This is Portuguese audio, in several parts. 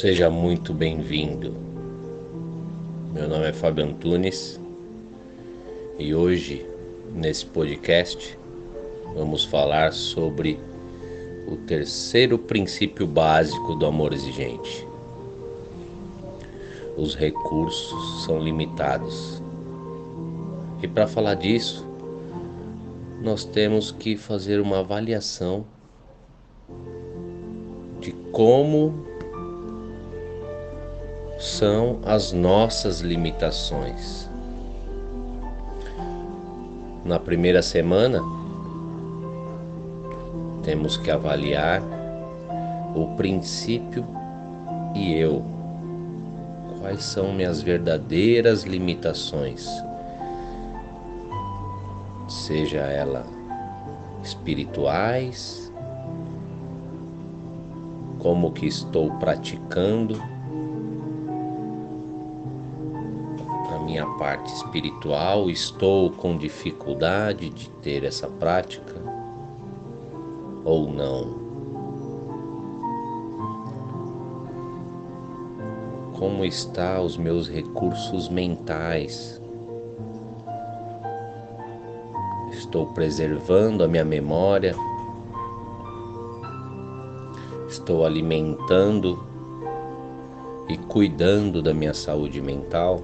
Seja muito bem-vindo. Meu nome é Fábio Antunes e hoje, nesse podcast, vamos falar sobre o terceiro princípio básico do amor exigente. Os recursos são limitados. E para falar disso, nós temos que fazer uma avaliação de como são as nossas limitações. Na primeira semana, temos que avaliar o princípio e eu. Quais são minhas verdadeiras limitações? Seja ela espirituais, como que estou praticando minha parte espiritual, estou com dificuldade de ter essa prática ou não. Como está os meus recursos mentais? Estou preservando a minha memória estou alimentando e cuidando da minha saúde mental,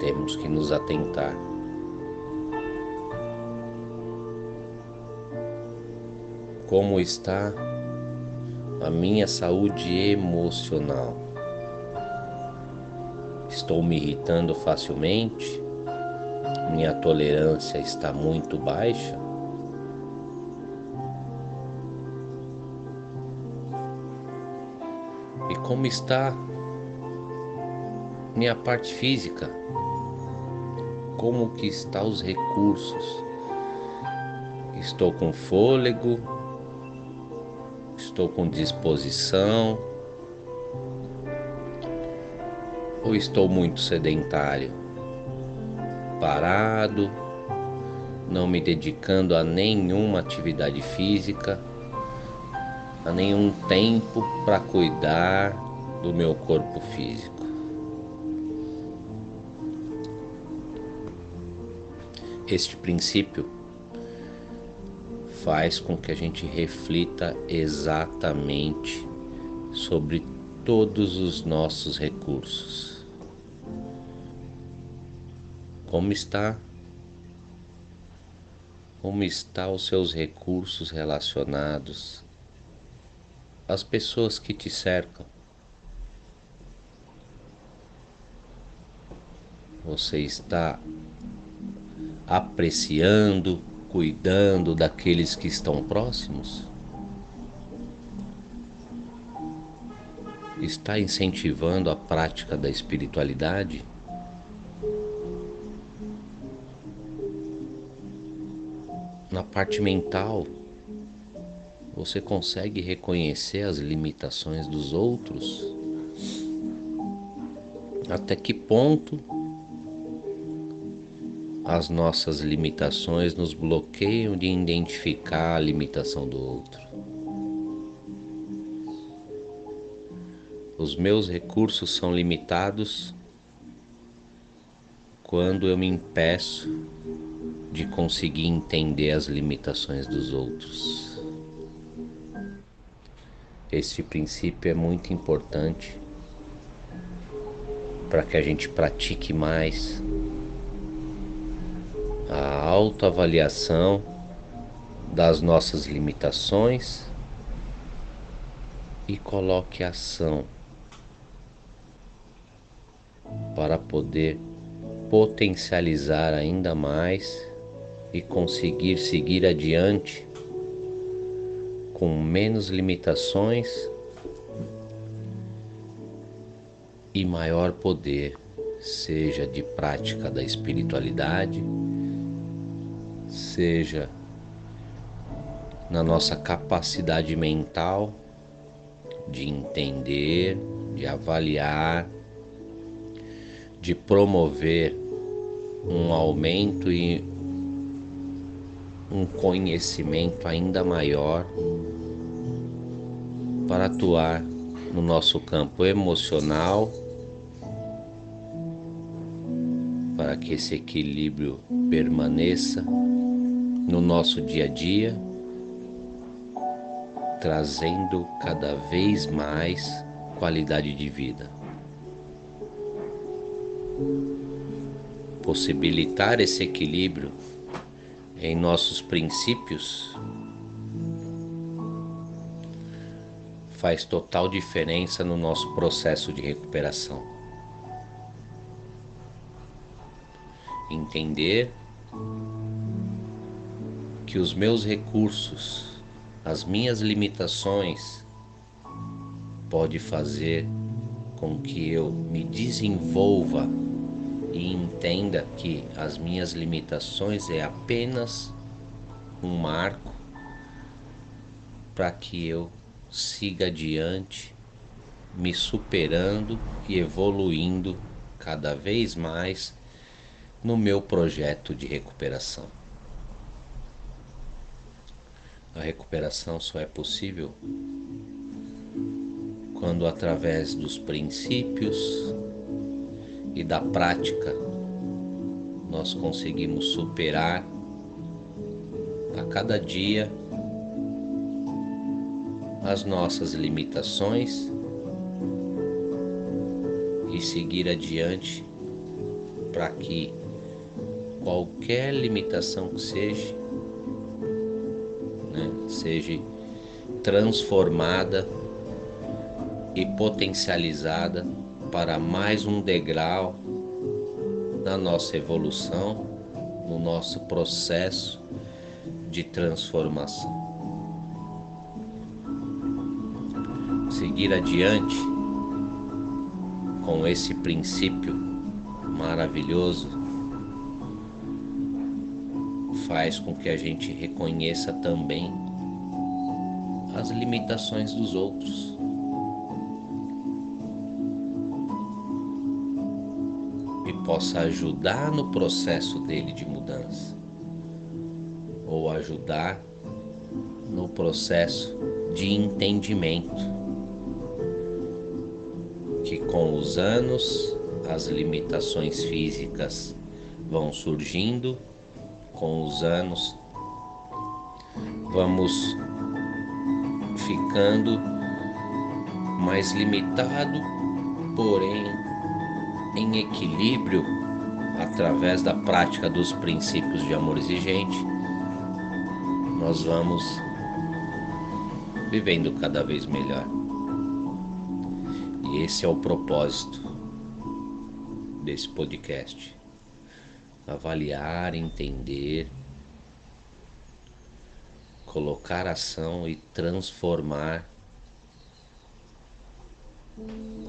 temos que nos atentar. Como está a minha saúde emocional? Estou me irritando facilmente? Minha tolerância está muito baixa? como está minha parte física, como que está os recursos. Estou com fôlego, estou com disposição, ou estou muito sedentário, parado, não me dedicando a nenhuma atividade física a nenhum tempo para cuidar do meu corpo físico. Este princípio faz com que a gente reflita exatamente sobre todos os nossos recursos. Como está? Como está os seus recursos relacionados as pessoas que te cercam. Você está apreciando, cuidando daqueles que estão próximos? Está incentivando a prática da espiritualidade? Na parte mental, você consegue reconhecer as limitações dos outros? Até que ponto as nossas limitações nos bloqueiam de identificar a limitação do outro? Os meus recursos são limitados quando eu me impeço de conseguir entender as limitações dos outros. Este princípio é muito importante para que a gente pratique mais a autoavaliação das nossas limitações e coloque ação para poder potencializar ainda mais e conseguir seguir adiante com menos limitações e maior poder, seja de prática da espiritualidade, seja na nossa capacidade mental de entender, de avaliar, de promover um aumento e um conhecimento ainda maior para atuar no nosso campo emocional, para que esse equilíbrio permaneça no nosso dia a dia, trazendo cada vez mais qualidade de vida. Possibilitar esse equilíbrio em nossos princípios faz total diferença no nosso processo de recuperação. Entender que os meus recursos, as minhas limitações, pode fazer com que eu me desenvolva e entenda que as minhas limitações é apenas um marco para que eu siga adiante, me superando e evoluindo cada vez mais no meu projeto de recuperação. A recuperação só é possível quando, através dos princípios e da prática, nós conseguimos superar a cada dia as nossas limitações e seguir adiante para que qualquer limitação que seja, né, seja transformada e potencializada para mais um degrau na nossa evolução, no nosso processo de transformação. seguir adiante com esse princípio maravilhoso faz com que a gente reconheça também as limitações dos outros. E possa ajudar no processo dele de mudança, ou ajudar no processo de entendimento que com os anos as limitações físicas vão surgindo, com os anos vamos ficando mais limitado, porém em equilíbrio através da prática dos princípios de amor exigente, nós vamos vivendo cada vez melhor. Esse é o propósito desse podcast. Avaliar, entender, colocar ação e transformar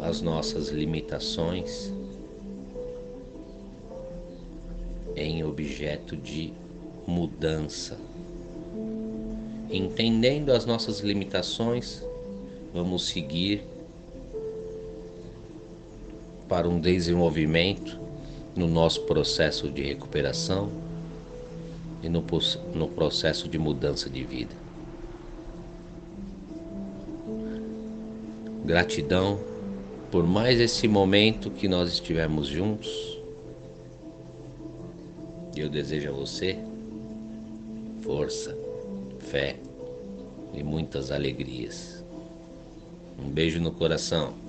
as nossas limitações em objeto de mudança. Entendendo as nossas limitações, vamos seguir para um desenvolvimento no nosso processo de recuperação e no, no processo de mudança de vida. Gratidão por mais esse momento que nós estivemos juntos. Eu desejo a você força, fé e muitas alegrias. Um beijo no coração.